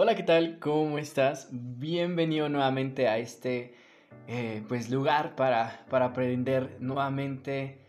Hola, ¿qué tal? ¿Cómo estás? Bienvenido nuevamente a este eh, pues lugar para, para aprender nuevamente.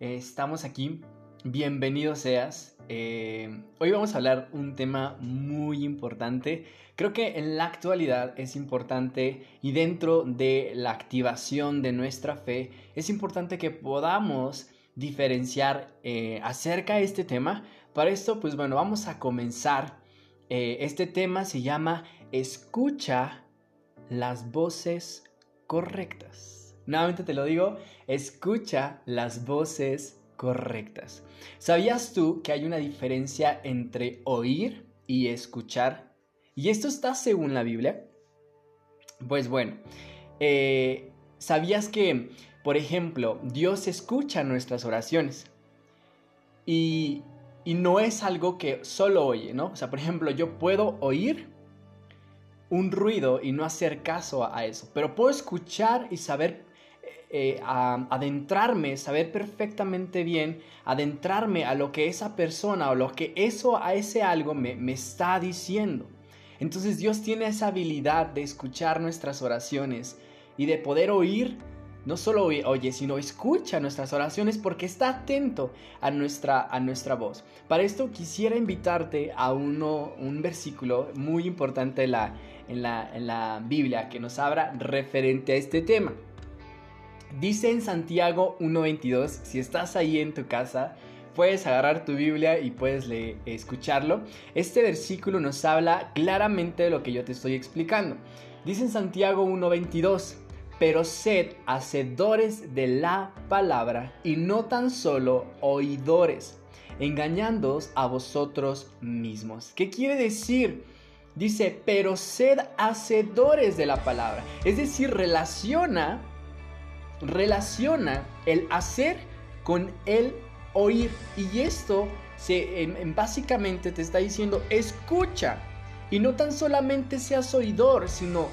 Eh, estamos aquí. Bienvenido seas. Eh, hoy vamos a hablar un tema muy importante. Creo que en la actualidad es importante y dentro de la activación de nuestra fe es importante que podamos diferenciar acerca de este tema. Para esto, pues bueno, vamos a comenzar eh, este tema se llama Escucha las voces correctas. Nuevamente te lo digo, escucha las voces correctas. ¿Sabías tú que hay una diferencia entre oír y escuchar? ¿Y esto está según la Biblia? Pues bueno, eh, ¿sabías que, por ejemplo, Dios escucha nuestras oraciones? Y y no es algo que solo oye, ¿no? O sea, por ejemplo, yo puedo oír un ruido y no hacer caso a eso, pero puedo escuchar y saber eh, eh, adentrarme, saber perfectamente bien, adentrarme a lo que esa persona o lo que eso a ese algo me, me está diciendo. Entonces Dios tiene esa habilidad de escuchar nuestras oraciones y de poder oír no solo oye, sino escucha nuestras oraciones porque está atento a nuestra, a nuestra voz. Para esto quisiera invitarte a uno, un versículo muy importante en la, en, la, en la Biblia que nos habla referente a este tema. Dice en Santiago 1.22, si estás ahí en tu casa, puedes agarrar tu Biblia y puedes escucharlo. Este versículo nos habla claramente de lo que yo te estoy explicando. Dice en Santiago 1.22, pero sed hacedores de la palabra y no tan solo oidores, engañándoos a vosotros mismos. ¿Qué quiere decir? Dice, pero sed hacedores de la palabra. Es decir, relaciona, relaciona el hacer con el oír. Y esto básicamente te está diciendo, escucha. Y no tan solamente seas oidor, sino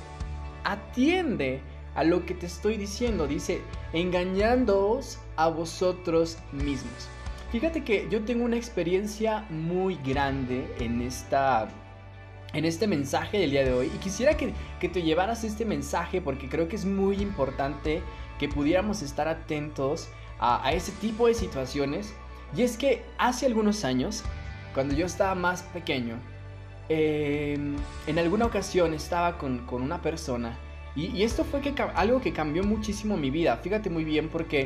atiende a lo que te estoy diciendo. Dice, engañándoos a vosotros mismos. Fíjate que yo tengo una experiencia muy grande en esta en este mensaje del día de hoy y quisiera que, te llevaras este mensaje porque creo que es muy importante que pudiéramos estar atentos a, ese tipo de situaciones. Y es que hace algunos años, cuando yo estaba más pequeño, em, en alguna ocasión estaba con, con una persona y, esto fue que, algo que cambió muchísimo mi vida. Fíjate muy bien porque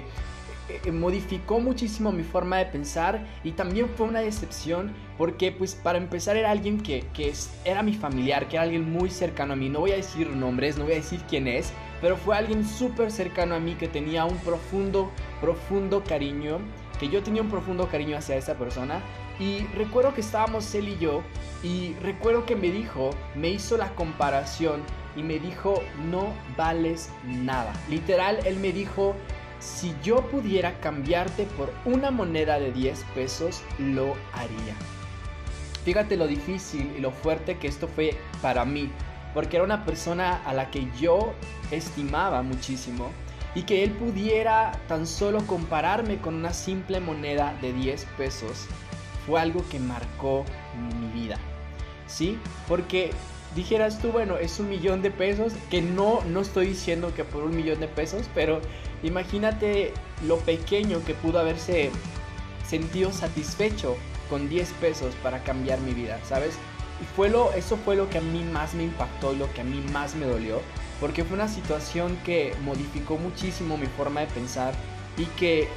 eh, eh, modificó muchísimo mi forma de pensar y también fue una decepción porque pues para empezar era alguien que, que era mi familiar, que era alguien muy cercano a mí. No voy a decir nombres, no voy a decir quién es, pero fue alguien súper cercano a mí que tenía un profundo, profundo cariño, que yo tenía un profundo cariño hacia esa persona. Y recuerdo que estábamos él y yo y recuerdo que me dijo, me hizo la comparación y me dijo, no vales nada. Literal, él me dijo, si yo pudiera cambiarte por una moneda de 10 pesos, lo haría. Fíjate lo difícil y lo fuerte que esto fue para mí, porque era una persona a la que yo estimaba muchísimo y que él pudiera tan solo compararme con una simple moneda de 10 pesos fue algo que marcó mi vida. ¿Sí? Porque dijeras tú, bueno, es un millón de pesos, que no, no estoy diciendo que por un millón de pesos, pero imagínate lo pequeño que pudo haberse sentido satisfecho con 10 pesos para cambiar mi vida, ¿sabes? Y fue lo, eso fue lo que a mí más me impactó y lo que a mí más me dolió, porque fue una situación que modificó muchísimo mi forma de pensar y que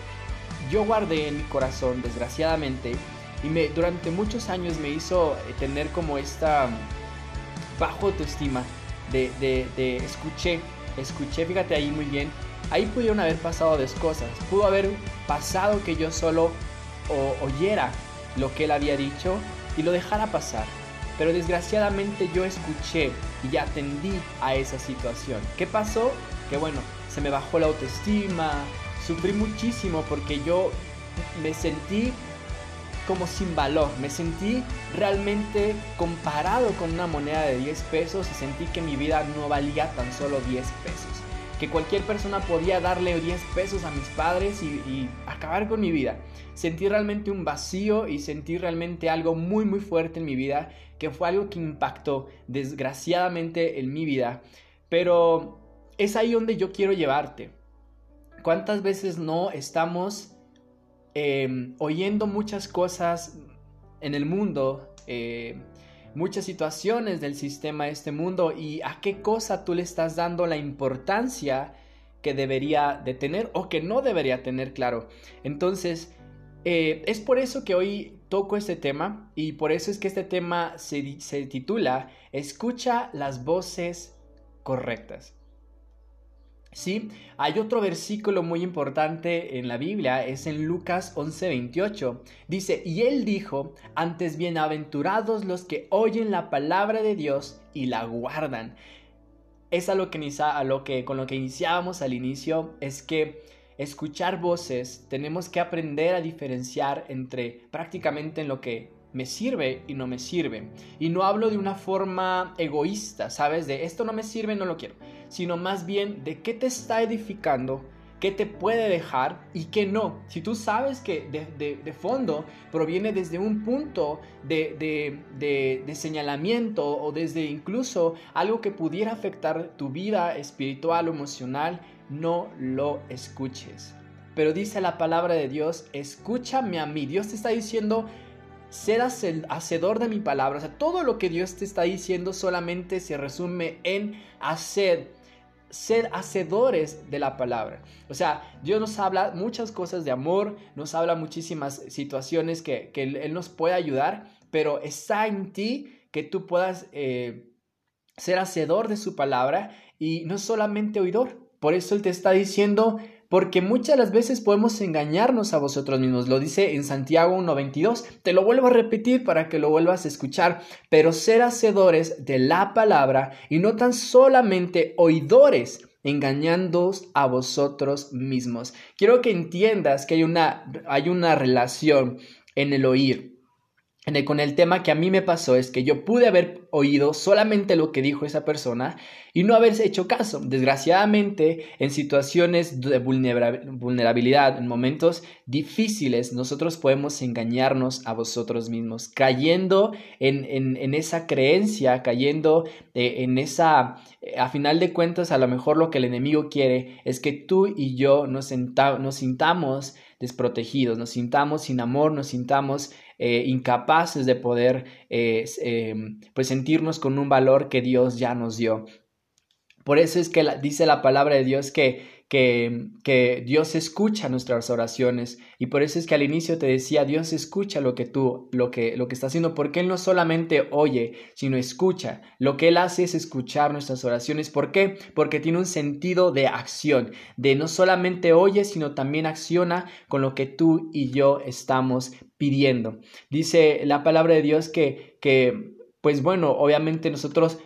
yo guardé en mi corazón, desgraciadamente, y me, durante muchos años me hizo tener como esta bajo autoestima, de, de, de escuché, escuché, fíjate ahí muy bien, ahí pudieron haber pasado dos cosas. Pudo haber pasado que yo solo oyera lo que él había dicho y lo dejara pasar. Pero desgraciadamente yo escuché y atendí a esa situación. ¿Qué pasó? Que bueno, se me bajó la autoestima, sufrí muchísimo porque yo me sentí como sin valor. Me sentí realmente comparado con una moneda de 10 pesos y sentí que mi vida no valía tan solo 10 pesos. que cualquier persona podía darle 10 pesos a mis padres y, y acabar con mi vida. Sentí realmente un vacío y sentí realmente algo muy muy fuerte en mi vida, que fue algo que impactó desgraciadamente en mi vida. Pero es ahí donde yo quiero llevarte. ¿Cuántas veces no estamos em, oyendo muchas cosas en el mundo? Eh, muchas situaciones del sistema de este mundo y a qué cosa tú le estás dando la importancia que debería de tener o que no debería tener, claro. Entonces, eh, es por eso que hoy toco este tema y por eso es que este tema se, se titula Escucha las voces correctas. Sí, hay otro versículo muy importante en la Biblia, es en Lucas 11:28. Dice, y él dijo, antes bienaventurados los que oyen la palabra de Dios y la guardan. Es a lo que, a lo que con lo que iniciábamos al inicio, es que escuchar voces tenemos que aprender a diferenciar entre prácticamente en lo que me sirve y no me sirve. Y no hablo de una forma egoísta, ¿sabes? De esto no me sirve, no lo quiero. Sino más bien de qué te está edificando, qué te puede dejar y qué no. Si tú sabes que de, fondo proviene desde un punto de, de, señalamiento o desde incluso algo que pudiera afectar tu vida espiritual o emocional, no lo escuches. Pero dice la palabra de Dios, escúchame a mí. Dios te está diciendo, ser hacedor de mi palabra. O sea, todo lo que Dios te está diciendo solamente se resume en hacer. Ser hacedores de la palabra. O sea, Dios nos habla muchas cosas de amor, nos habla muchísimas situaciones que, Él nos puede ayudar, pero está en ti que tú puedas eh, ser hacedor de su palabra y no solamente oidor. Por eso Él te está diciendo, porque muchas las veces podemos engañarnos a vosotros mismos. Lo dice en Santiago 1.22. Te lo vuelvo a repetir para que lo vuelvas a escuchar. Pero ser hacedores de la palabra y no tan solamente oidores engañándoos a vosotros mismos. Quiero que entiendas que hay una, hay una relación en el oír con el tema que a mí me pasó es que yo pude haber oído solamente lo que dijo esa persona y no haberse hecho caso. Desgraciadamente, en situaciones de vulnerabilidad, en momentos difíciles, nosotros podemos engañarnos a vosotros mismos, cayendo en, esa creencia, cayendo eh, en esa, eh, a final de cuentas, a lo mejor lo que el enemigo quiere es que tú y yo nos, nos sintamos desprotegidos, nos sintamos sin amor, nos sintamos eh, incapaces de poder eh, em, pues sentirnos con un valor que Dios ya nos dio. Por eso es que dice la palabra de Dios que que, Dios escucha nuestras oraciones y por eso es que al inicio te decía Dios escucha lo que tú lo que lo que está haciendo porque él no solamente oye sino escucha lo que él hace es escuchar nuestras oraciones ¿por qué? porque tiene un sentido de acción de no solamente oye sino también acciona con lo que tú y yo estamos dice la palabra de Dios que que pues bueno, obviamente nosotros,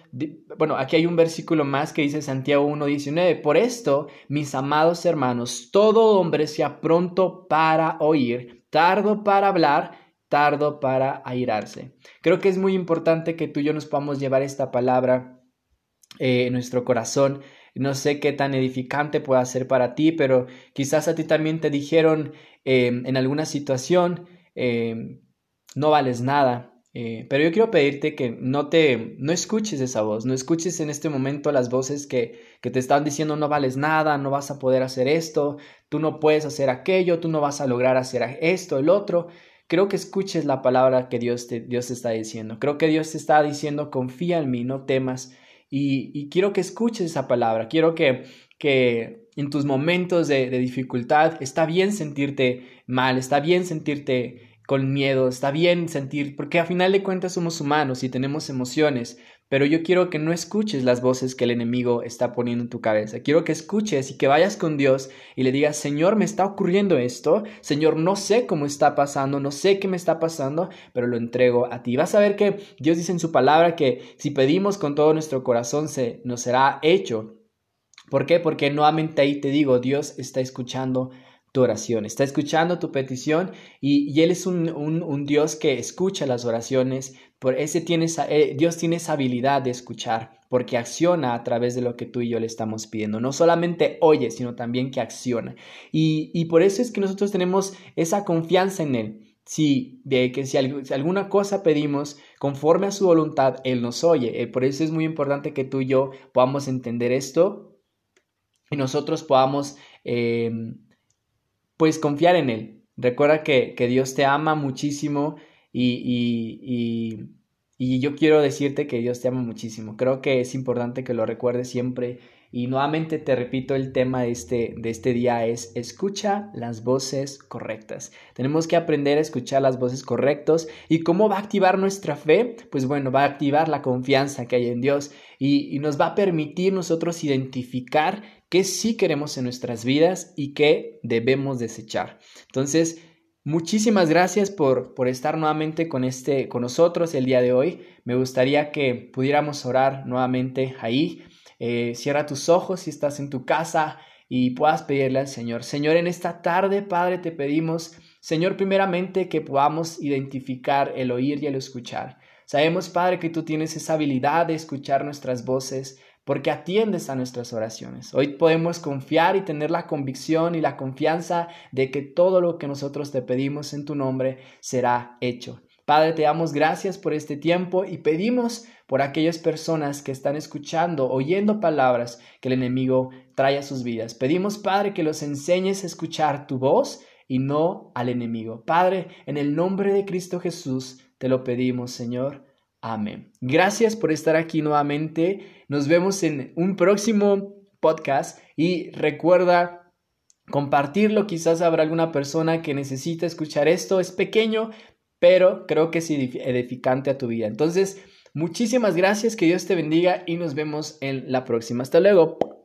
bueno, aquí hay un versículo más que dice Santiago 1.19, por esto, mis amados hermanos, todo hombre sea pronto para oír, tardo para hablar, tardo para airarse. Creo que es muy importante que tú y yo nos podamos llevar esta palabra eh, en nuestro corazón. No sé qué tan edificante pueda ser para ti, pero quizás a ti también te dijeron eh, en alguna situación, eh, no vales nada, eh, pero yo quiero pedirte que no te, no escuches esa voz, no escuches en este momento las voces que, que te están diciendo no vales nada, no vas a poder hacer esto, tú no puedes hacer aquello, tú no vas a lograr hacer esto, el otro. Creo que escuches la palabra que Dios te, Dios te está diciendo. Creo que Dios te está diciendo confía en mí, no temas. Y, y quiero que escuches esa palabra. Quiero que, que en tus momentos de, de dificultad está bien sentirte mal, está bien sentirte con miedo, está bien sentir, porque a final de cuentas somos humanos y tenemos emociones, pero yo quiero que no escuches las voces que el enemigo está poniendo en tu cabeza. Quiero que escuches y que vayas con Dios y le digas, Señor, me está ocurriendo esto, Señor, no sé cómo está pasando, no sé qué me está pasando, pero lo entrego a ti. Vas a ver que Dios dice en su palabra que si pedimos con todo nuestro corazón, se nos será hecho. ¿Por qué? Porque nuevamente ahí te digo, Dios está escuchando tu oración, está escuchando tu petición y, Él es un, Dios que escucha las oraciones, por ese tiene eh, Dios tiene esa habilidad de escuchar porque acciona a través de lo que tú y yo le estamos pidiendo. No solamente oye, sino también que acciona. Y, por eso es que nosotros tenemos esa confianza en Él. Si, de que si, alguna cosa pedimos conforme a su voluntad, Él nos oye. Eh, por eso es muy importante que tú y yo podamos entender esto y nosotros podamos em, pues confiar en Él. Recuerda que, Dios te ama muchísimo y y yo quiero decirte que Dios te ama muchísimo. Creo que es importante que lo recuerdes siempre. Y nuevamente te repito, el tema de este, de este día es escucha las voces correctas. Tenemos que aprender a escuchar las voces correctas. ¿Y cómo va a activar nuestra fe? Pues bueno, va a activar la confianza que hay en Dios y, y nos va a permitir nosotros identificar qué sí queremos en nuestras vidas y qué debemos desechar. Entonces, Muchísimas gracias por, por estar nuevamente con, este, con nosotros el día de hoy. Me gustaría que pudiéramos orar nuevamente ahí. Eh, cierra tus ojos si estás en tu casa y puedas pedirle al Señor. Señor, en esta tarde, Padre, te pedimos, Señor, primeramente que podamos identificar el oír y el escuchar. Sabemos, Padre, que tú tienes esa habilidad de escuchar nuestras voces porque atiendes a nuestras oraciones. Hoy podemos confiar y tener la convicción y la confianza de que todo lo que nosotros te pedimos en tu nombre será hecho. Padre, te damos gracias por este tiempo y pedimos por aquellas personas que están escuchando, oyendo palabras que el enemigo trae a sus vidas. Pedimos, Padre, que los enseñes a escuchar tu voz y no al enemigo. Padre, en el nombre de Cristo Jesús, te lo pedimos, Señor. Amén. Gracias por estar aquí nuevamente. Nos vemos en un próximo podcast y recuerda compartirlo. Quizás habrá alguna persona que necesita escuchar esto. Es pequeño, pero creo que es edificante a tu vida. Entonces, muchísimas gracias. Que Dios te bendiga y nos vemos en la próxima. Hasta luego.